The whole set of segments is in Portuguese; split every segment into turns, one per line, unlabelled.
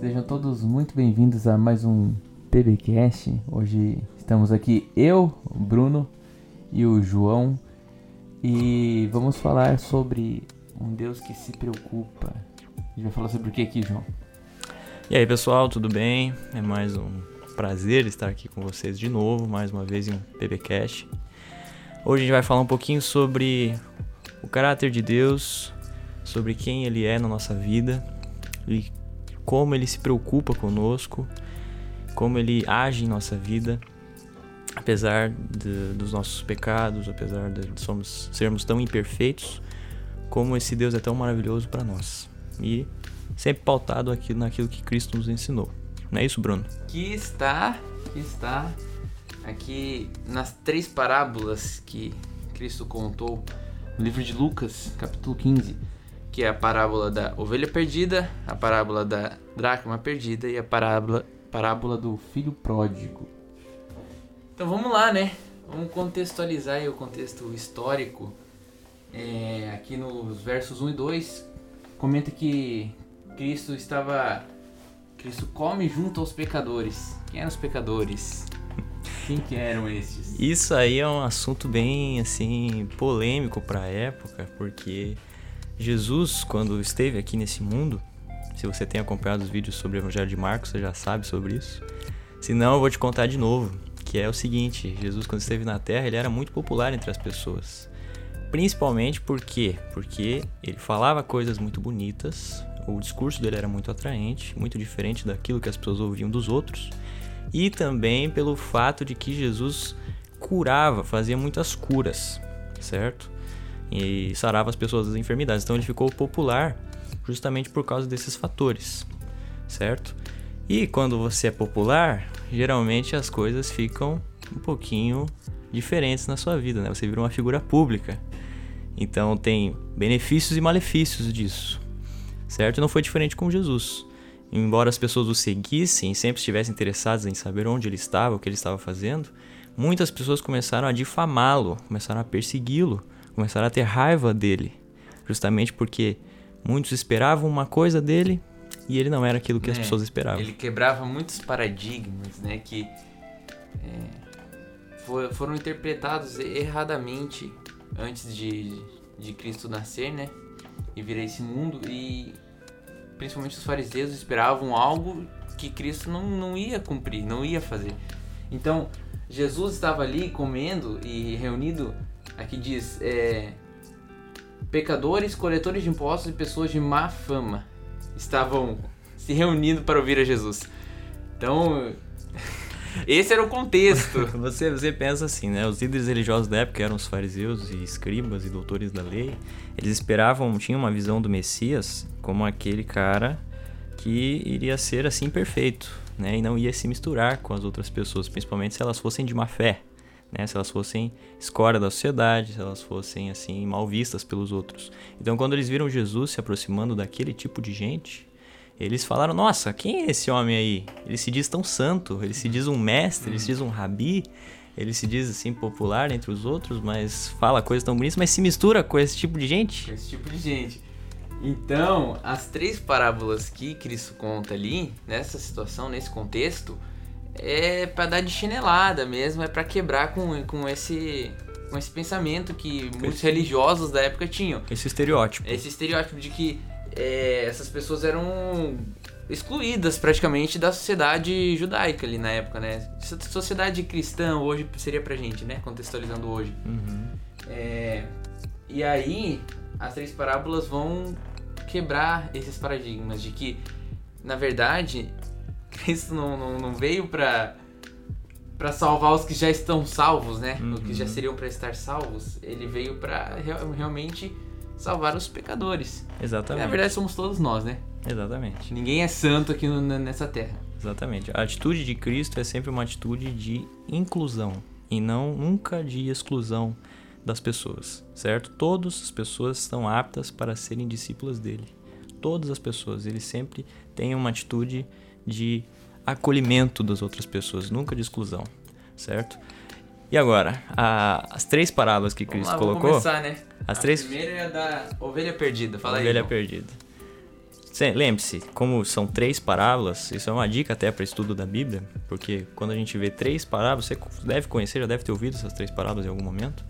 Sejam todos muito bem-vindos a mais um PBcast. Hoje estamos aqui eu, o Bruno e o João e vamos falar sobre um Deus que se preocupa. A gente vai falar sobre o que aqui, João?
E aí, pessoal, tudo bem? É mais um prazer estar aqui com vocês de novo, mais uma vez em um PBcast. Hoje a gente vai falar um pouquinho sobre o caráter de Deus, sobre quem ele é na nossa vida e como ele se preocupa conosco, como ele age em nossa vida, apesar de, dos nossos pecados, apesar de somos, sermos tão imperfeitos, como esse Deus é tão maravilhoso para nós. E sempre pautado aqui naquilo que Cristo nos ensinou. Não é isso, Bruno?
Que está, que está aqui nas três parábolas que Cristo contou no livro de Lucas, capítulo 15 que é a parábola da ovelha perdida, a parábola da dracma perdida e a parábola, parábola do filho pródigo. Então vamos lá, né? Vamos contextualizar o contexto histórico. É, aqui nos versos 1 e 2, comenta que Cristo estava. Cristo come junto aos pecadores. Quem eram os pecadores? Quem que eram estes?
Isso aí é um assunto bem assim polêmico para a época, porque Jesus, quando esteve aqui nesse mundo, se você tem acompanhado os vídeos sobre o Evangelho de Marcos, você já sabe sobre isso. Se não, eu vou te contar de novo, que é o seguinte: Jesus, quando esteve na Terra, ele era muito popular entre as pessoas. Principalmente por quê? Porque ele falava coisas muito bonitas, o discurso dele era muito atraente, muito diferente daquilo que as pessoas ouviam dos outros, e também pelo fato de que Jesus curava, fazia muitas curas, certo? E sarava as pessoas das enfermidades. Então ele ficou popular justamente por causa desses fatores, certo? E quando você é popular, geralmente as coisas ficam um pouquinho diferentes na sua vida, né? Você vira uma figura pública. Então tem benefícios e malefícios disso, certo? E não foi diferente com Jesus. Embora as pessoas o seguissem, sempre estivessem interessadas em saber onde ele estava, o que ele estava fazendo, muitas pessoas começaram a difamá-lo, começaram a persegui-lo, começaram a ter raiva dele, justamente porque muitos esperavam uma coisa dele e ele não era aquilo que é, as pessoas esperavam.
Ele quebrava muitos paradigmas, né, que é, for, foram interpretados erradamente antes de, de Cristo nascer, né, e vir a esse mundo e principalmente os fariseus esperavam algo que Cristo não, não ia cumprir, não ia fazer. Então, Jesus estava ali comendo e reunido Aqui diz: é, pecadores, coletores de impostos e pessoas de má fama estavam se reunindo para ouvir a Jesus. Então, esse era o contexto.
você, você pensa assim, né? Os líderes religiosos da época eram os fariseus e escribas e doutores da lei. Eles esperavam, tinham uma visão do Messias como aquele cara que iria ser assim perfeito, né? E não ia se misturar com as outras pessoas, principalmente se elas fossem de má fé né? Se elas fossem escória da sociedade, se elas fossem assim mal vistas pelos outros. Então, quando eles viram Jesus se aproximando daquele tipo de gente, eles falaram: Nossa, quem é esse homem aí? Ele se diz tão santo, ele se diz um mestre, ele se diz um rabi, ele se diz assim popular entre os outros, mas fala coisas tão bonitas, mas se mistura com esse tipo de gente.
Com esse tipo de gente. Então, as três parábolas que Cristo conta ali, nessa situação, nesse contexto, é para dar de chinelada mesmo, é para quebrar com, com esse com esse pensamento que muitos esse, religiosos da época tinham.
Esse estereótipo.
Esse estereótipo de que é, essas pessoas eram excluídas praticamente da sociedade judaica ali na época, né? Sociedade cristã hoje seria pra gente, né? Contextualizando hoje.
Uhum.
É, e aí, as três parábolas vão quebrar esses paradigmas de que, na verdade, Cristo não, não, não veio para para salvar os que já estão salvos, né? Uhum. Os que já seriam para estar salvos. Ele veio para real, realmente salvar os pecadores.
Exatamente.
na verdade somos todos nós, né?
Exatamente.
Ninguém é santo aqui no, nessa terra.
Exatamente. A atitude de Cristo é sempre uma atitude de inclusão e não nunca de exclusão das pessoas, certo? Todas as pessoas estão aptas para serem discípulas dele. Todas as pessoas. Ele sempre tem uma atitude de acolhimento das outras pessoas, nunca de exclusão, certo? E agora, a, as três parábolas que Cristo colocou.
Vamos começar, né?
As
a
três...
primeira é a da ovelha perdida, fala
ovelha
aí.
Ovelha perdida. Lembre-se, como são três parábolas, isso é uma dica até para estudo da Bíblia, porque quando a gente vê três parábolas, você deve conhecer, já deve ter ouvido essas três parábolas em algum momento,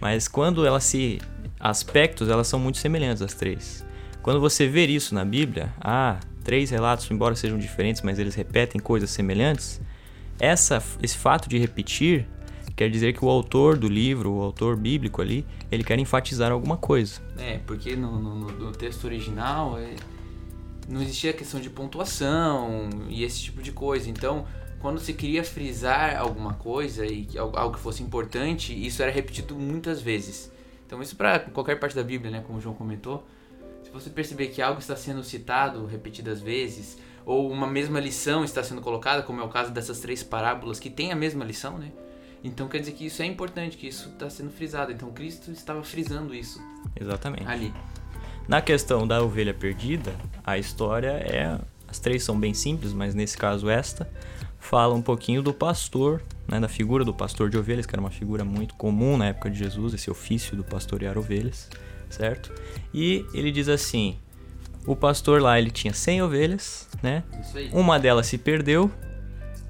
mas quando elas se. aspectos, elas são muito semelhantes as três. Quando você ver isso na Bíblia, ah, três relatos, embora sejam diferentes, mas eles repetem coisas semelhantes, essa, esse fato de repetir quer dizer que o autor do livro, o autor bíblico ali, ele quer enfatizar alguma coisa.
É, porque no, no, no texto original é, não existia a questão de pontuação e esse tipo de coisa. Então, quando se queria frisar alguma coisa e algo que fosse importante, isso era repetido muitas vezes. Então, isso para qualquer parte da Bíblia, né, como o João comentou, você perceber que algo está sendo citado repetidas vezes, ou uma mesma lição está sendo colocada, como é o caso dessas três parábolas que tem a mesma lição, né? Então quer dizer que isso é importante, que isso está sendo frisado. Então Cristo estava frisando isso.
Exatamente.
Ali.
Na questão da ovelha perdida, a história é. As três são bem simples, mas nesse caso esta fala um pouquinho do pastor, né, da figura do pastor de ovelhas, que era uma figura muito comum na época de Jesus, esse ofício do pastorear ovelhas, certo? E ele diz assim: o pastor lá ele tinha 100 ovelhas, né? Uma delas se perdeu.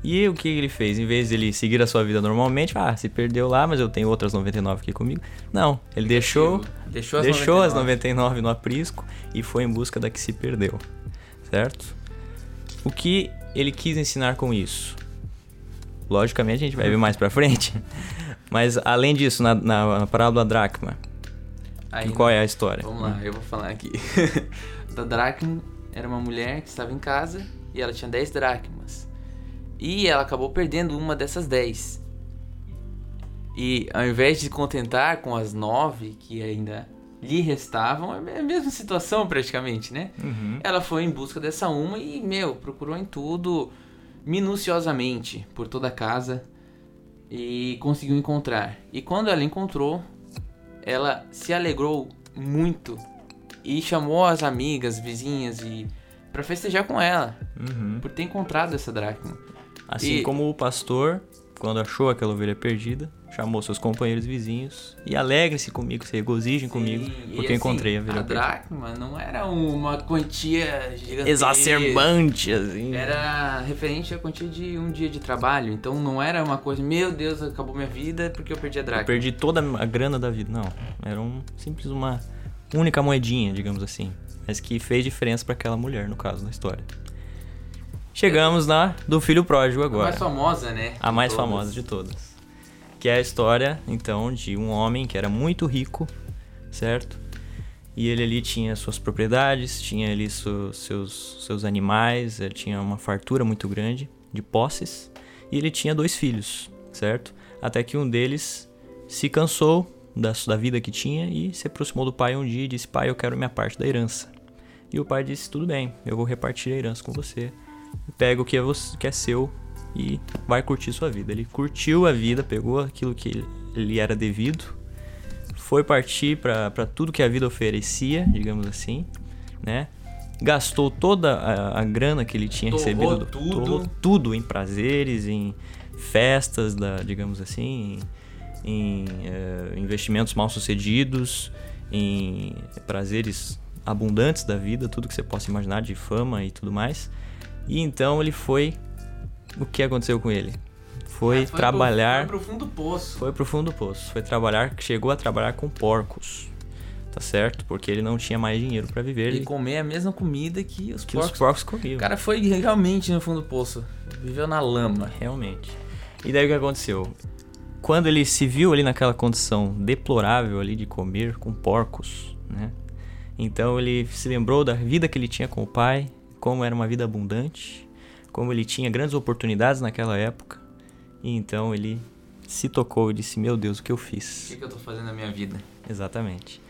E o que ele fez? Em vez de ele seguir a sua vida normalmente, ah, se perdeu lá, mas eu tenho outras 99 aqui comigo. Não, ele deixou, deixou, as, deixou 99. as 99 no aprisco e foi em busca da que se perdeu, certo? O que ele quis ensinar com isso? Logicamente a gente vai ver mais pra frente. Mas além disso, na, na, na parábola dracma, Aí, qual é a história?
Vamos lá, eu vou falar aqui. da dracma era uma mulher que estava em casa e ela tinha 10 dracmas. E ela acabou perdendo uma dessas 10. E ao invés de contentar com as 9 que ainda lhe restavam, é a mesma situação praticamente, né? Uhum. Ela foi em busca dessa uma e, meu, procurou em tudo minuciosamente por toda a casa e conseguiu encontrar. E quando ela encontrou, ela se alegrou muito e chamou as amigas, vizinhas e para festejar com ela uhum. por ter encontrado essa dracma.
Assim e... como o pastor, quando achou aquela ovelha perdida, chamou seus companheiros vizinhos e alegrem-se comigo, se regozijem comigo, porque assim, encontrei a ovelha
a
perdida. A
dracma não era uma quantia gigantesca.
Exacerbante, assim.
Era referente à quantia de um dia de trabalho. Então não era uma coisa, meu Deus, acabou minha vida porque eu perdi a dracma. Eu
perdi toda a grana da vida. Não, era um simples uma única moedinha, digamos assim. Mas que fez diferença para aquela mulher, no caso da história. Chegamos na do filho pródigo agora. A
mais famosa, né?
A mais todas. famosa de todas que é a história então de um homem que era muito rico, certo? E ele ali tinha suas propriedades, tinha ali seus, seus, animais, ele tinha uma fartura muito grande de posses e ele tinha dois filhos, certo? Até que um deles se cansou da, da vida que tinha e se aproximou do pai um dia e disse: Pai, eu quero minha parte da herança. E o pai disse: Tudo bem, eu vou repartir a herança com você. Pega o que é, você, que é seu e vai curtir sua vida. Ele curtiu a vida, pegou aquilo que lhe era devido, foi partir para tudo que a vida oferecia, digamos assim, né? Gastou toda a, a grana que ele tinha torrou recebido,
tudo. Torrou
tudo em prazeres, em festas, da, digamos assim, em, em uh, investimentos mal sucedidos, em prazeres abundantes da vida, tudo que você possa imaginar de fama e tudo mais. E então ele foi o que aconteceu com ele? Foi, foi trabalhar.
Pro, foi pro fundo poço.
Foi pro fundo poço. Foi trabalhar, chegou a trabalhar com porcos. Tá certo? Porque ele não tinha mais dinheiro para viver.
E ele... comer a mesma comida que os
que
porcos.
os porcos comiam.
O cara foi realmente no fundo do poço. Viveu na lama.
Realmente. E daí o que aconteceu? Quando ele se viu ali naquela condição deplorável ali de comer com porcos, né? Então ele se lembrou da vida que ele tinha com o pai, como era uma vida abundante, como ele tinha grandes oportunidades naquela época. E então ele se tocou e disse: Meu Deus, o que eu fiz?
O que, que eu tô fazendo na minha vida?
Exatamente.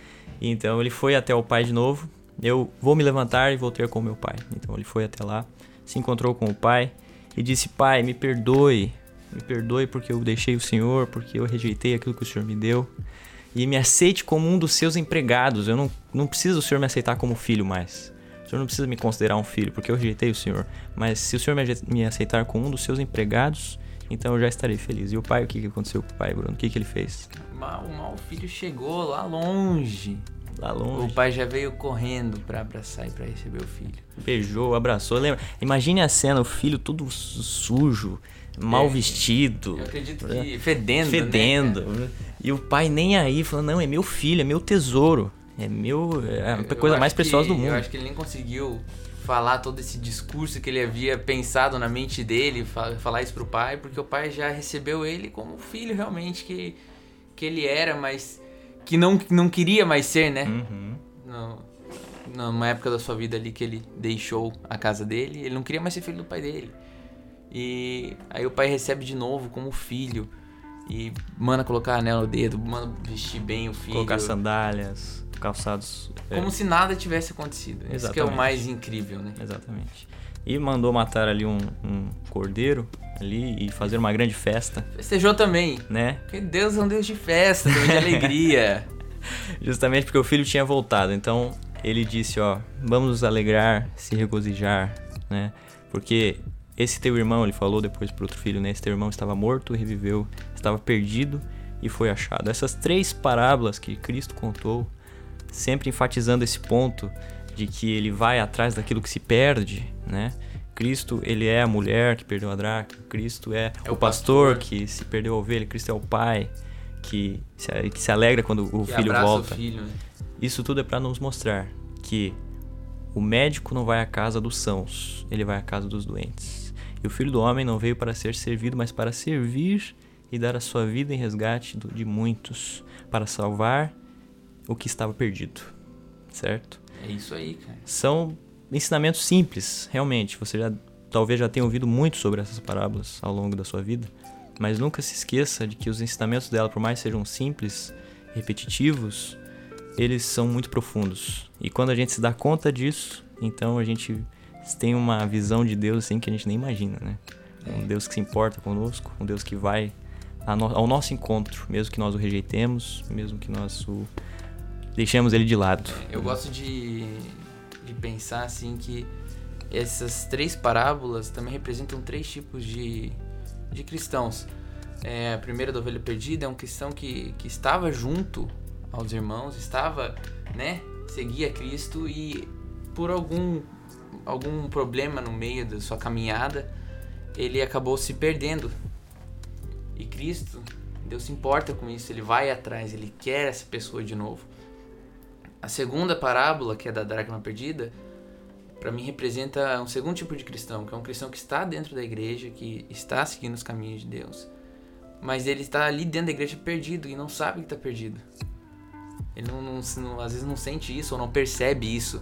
E então ele foi até o pai de novo. Eu vou me levantar e vou ter com meu pai. Então ele foi até lá, se encontrou com o pai e disse: Pai, me perdoe. Me perdoe porque eu deixei o Senhor, porque eu rejeitei aquilo que o Senhor me deu. E me aceite como um dos seus empregados. Eu não, não preciso o Senhor me aceitar como filho mais. Senhor não precisa me considerar um filho, porque eu rejeitei o Senhor. Mas se o Senhor me aceitar com um dos seus empregados, então eu já estarei feliz. E o pai, o que, que aconteceu com o pai, Bruno? O que, que ele fez?
O mal filho chegou lá longe.
lá longe.
O pai já veio correndo pra abraçar e pra receber o filho.
Beijou, abraçou. Lembra? Imagine a cena, o filho todo su- sujo, mal
É,
vestido.
Eu acredito que fedendo, né,
fedendo.
cara?
e o pai nem aí, falando, não, é meu filho, é meu tesouro. É meu. É a
Eu
coisa mais
que-
preciosa do
Eu
mundo.
acho que ele nem conseguiu falar todo esse discurso que ele havia pensado na mente dele, fa- falar isso pro pai, porque o pai já recebeu ele como filho realmente que, que ele era, mas que não, não queria mais ser, né?
Uhum.
No- numa época da sua vida ali que ele deixou a casa dele, ele não queria mais ser filho do pai dele. E aí o pai recebe de novo como filho e manda colocar anel no dedo, manda vestir bem o filho.
Colocar sandálias, calçados. é,
Como se nada tivesse acontecido. Isso que é o
Exatamente.
mais incrível, né?
Exatamente. E mandou matar ali um, um cordeiro ali e fazer uma grande festa,
Festejou também.
né?
Porque Deus é um Deus de festa, Deus de alegria.
Justamente porque o filho tinha voltado. Então ele disse, ó, vamos nos alegrar, se regozijar, né? Porque esse teu irmão, ele falou depois pro outro filho, né? Esse teu irmão estava morto, reviveu, estava perdido e foi achado. Essas três parábolas que Cristo contou, sempre enfatizando esse ponto de que ele vai atrás daquilo que se perde, né? Cristo, ele é a mulher que perdeu a dracma, Cristo é,
É
o pastor,
pastor.
que se perdeu a ovelha, Cristo é o pai que se, que se alegra quando o filho volta.
o filho, né?
Isso tudo é para nos mostrar que o médico não vai à casa dos sãos, ele vai à casa dos doentes. E o filho do homem não veio para ser servido, mas para servir e dar a sua vida em resgate de muitos, para salvar o que estava perdido. Certo?
É isso aí, cara.
São ensinamentos simples, realmente. Você já talvez já tenha ouvido muito sobre essas parábolas ao longo da sua vida, mas nunca se esqueça de que os ensinamentos dela, por mais sejam simples, repetitivos, eles são muito profundos. E quando a gente se dá conta disso, então a gente tem uma visão de Deus assim que a gente nem imagina, né? Um Deus que se importa conosco, um Deus que vai ao nosso encontro, mesmo que nós o rejeitemos, mesmo que nós o deixemos ele de lado.
Eu gosto de, de pensar assim que essas três parábolas também representam três tipos de, de cristãos. É, a primeira da ovelha perdida é um cristão que, que estava junto aos irmãos, estava, né, seguia Cristo e por algum algum problema no meio da sua caminhada, ele acabou se perdendo. E Cristo, Deus se importa com isso, ele vai atrás, ele quer essa pessoa de novo. A segunda parábola, que é da dracma perdida, para mim representa um segundo tipo de cristão, que é um cristão que está dentro da igreja, que está seguindo os caminhos de Deus, mas ele está ali dentro da igreja perdido e não sabe que está perdido. Ele não, não- não- às vezes não sente isso ou não percebe isso.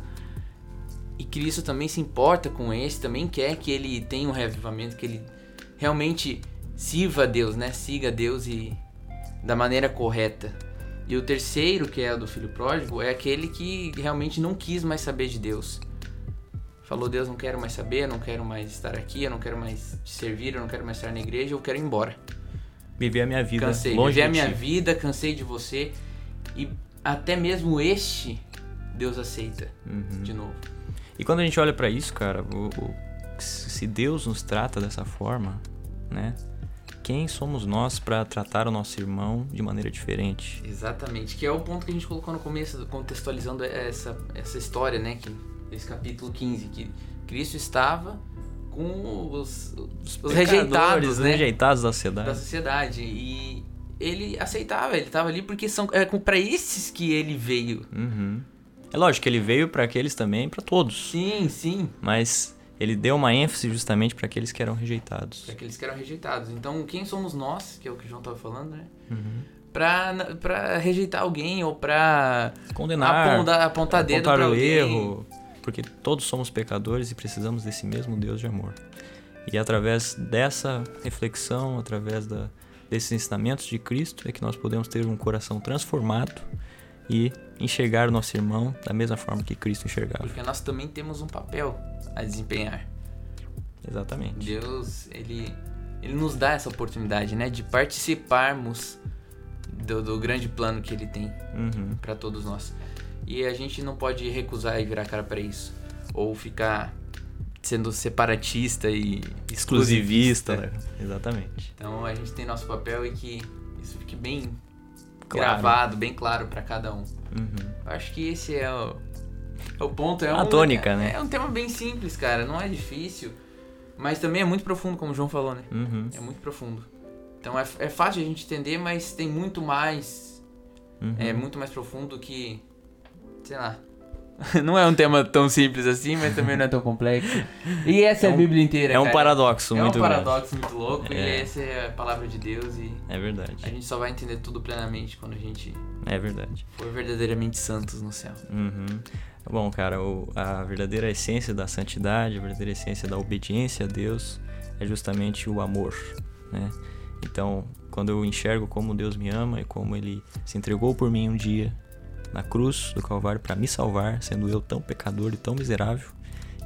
E Cristo também se importa com esse, também quer que ele tenha um reavivamento, que ele realmente sirva a Deus, né? Siga a Deus e da maneira correta. E o terceiro, que é o do filho pródigo, é aquele que realmente não quis mais saber de Deus. Falou, Deus, não quero mais saber, não quero mais estar aqui, eu não quero mais te servir, eu não quero mais estar na igreja, eu quero ir embora.
Viver a minha vida
Cansei,
longe
viver a minha vida, cansei de você. E até mesmo este, Deus aceita
Uhum.
de novo.
E quando a gente olha pra isso, cara, o- o- se Deus nos trata dessa forma, né? Quem somos nós pra tratar o nosso irmão de maneira diferente?
Exatamente, que é o ponto que a gente colocou no começo, contextualizando essa, essa história, né? Que, esse capítulo 15, que Cristo estava com os, os, os rejeitados, né?
rejeitados da
da
sociedade.
sociedade. E ele aceitava, ele estava ali porque são é para esses que ele veio.
Uhum. É lógico que ele veio pra aqueles também, pra todos.
Sim, sim.
Mas ele deu uma ênfase justamente pra aqueles que eram rejeitados.
Para aqueles que eram rejeitados. Então, quem somos nós, que é o que o João estava falando, né?
Uhum.
Pra rejeitar alguém ou pra
Condenar,
apontar, apontar dedo pra
o erro, porque todos somos pecadores e precisamos desse mesmo Deus de amor. E através dessa reflexão, através da, desses ensinamentos de Cristo, é que nós podemos ter um coração transformado e enxergar o nosso irmão da mesma forma que Cristo enxergava.
Porque nós também temos um papel a desempenhar.
Exatamente.
Deus, ele, ele nos dá essa oportunidade, né? De participarmos do, do grande plano que ele tem
Uhum.
para todos nós. E a gente não pode recusar e virar cara para isso. Ou ficar sendo separatista e
Exclusivista, né? exatamente.
Então a gente tem nosso papel e que isso fique bem
Claro.
gravado, bem claro para cada um.
Uhum.
Acho que esse é o, é o ponto. É
A
um,
tônica,
é,
né?
É um tema bem simples, cara. Não é difícil. Mas também é muito profundo, como o João falou, né?
Uhum,
É muito profundo. Então é, é fácil de a gente entender, mas tem muito mais.
uhum.
É muito mais profundo que. Sei lá. Não é um tema tão simples assim, mas também não é tão complexo. E essa é,
É um-
a Bíblia inteira.
É um
cara.
paradoxo
É um
muito grande.
paradoxo muito louco. E
É.
essa é a palavra de Deus. E
É verdade.
a gente só vai entender tudo plenamente quando a gente
É verdade.
for verdadeiramente santos no céu.
Uhum. Bom, cara, o- a verdadeira essência da santidade, a verdadeira essência da obediência a Deus é justamente o amor, né? Então, quando eu enxergo como Deus me ama e como Ele se entregou por mim um dia na cruz do Calvário para me salvar, sendo eu tão pecador e tão miserável,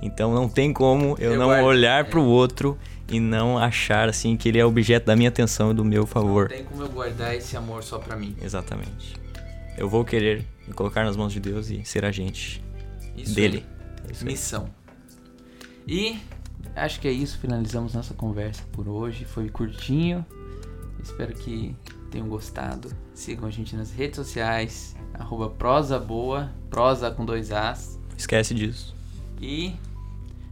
então não tem como eu,
Eu
não
guardo-
olhar
é.
para o outro e não achar assim que ele é objeto da minha atenção e do meu favor.
Não tem como eu guardar esse amor só pra mim.
Exatamente. Eu vou querer me colocar nas mãos de Deus e ser agente
Isso
dele. É isso.
Missão. E acho que é isso. Finalizamos nossa conversa por hoje. Foi curtinho. Espero que tenham gostado. Sigam a gente nas redes sociais. Arroba prosa boa. Prosa com dois As.
Esquece disso.
E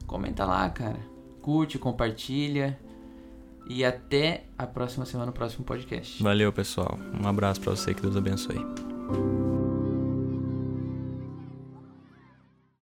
comenta lá, cara. Curte, compartilha. E até a próxima semana, no próximo podcast.
Valeu, pessoal. Um abraço pra você, que Deus abençoe.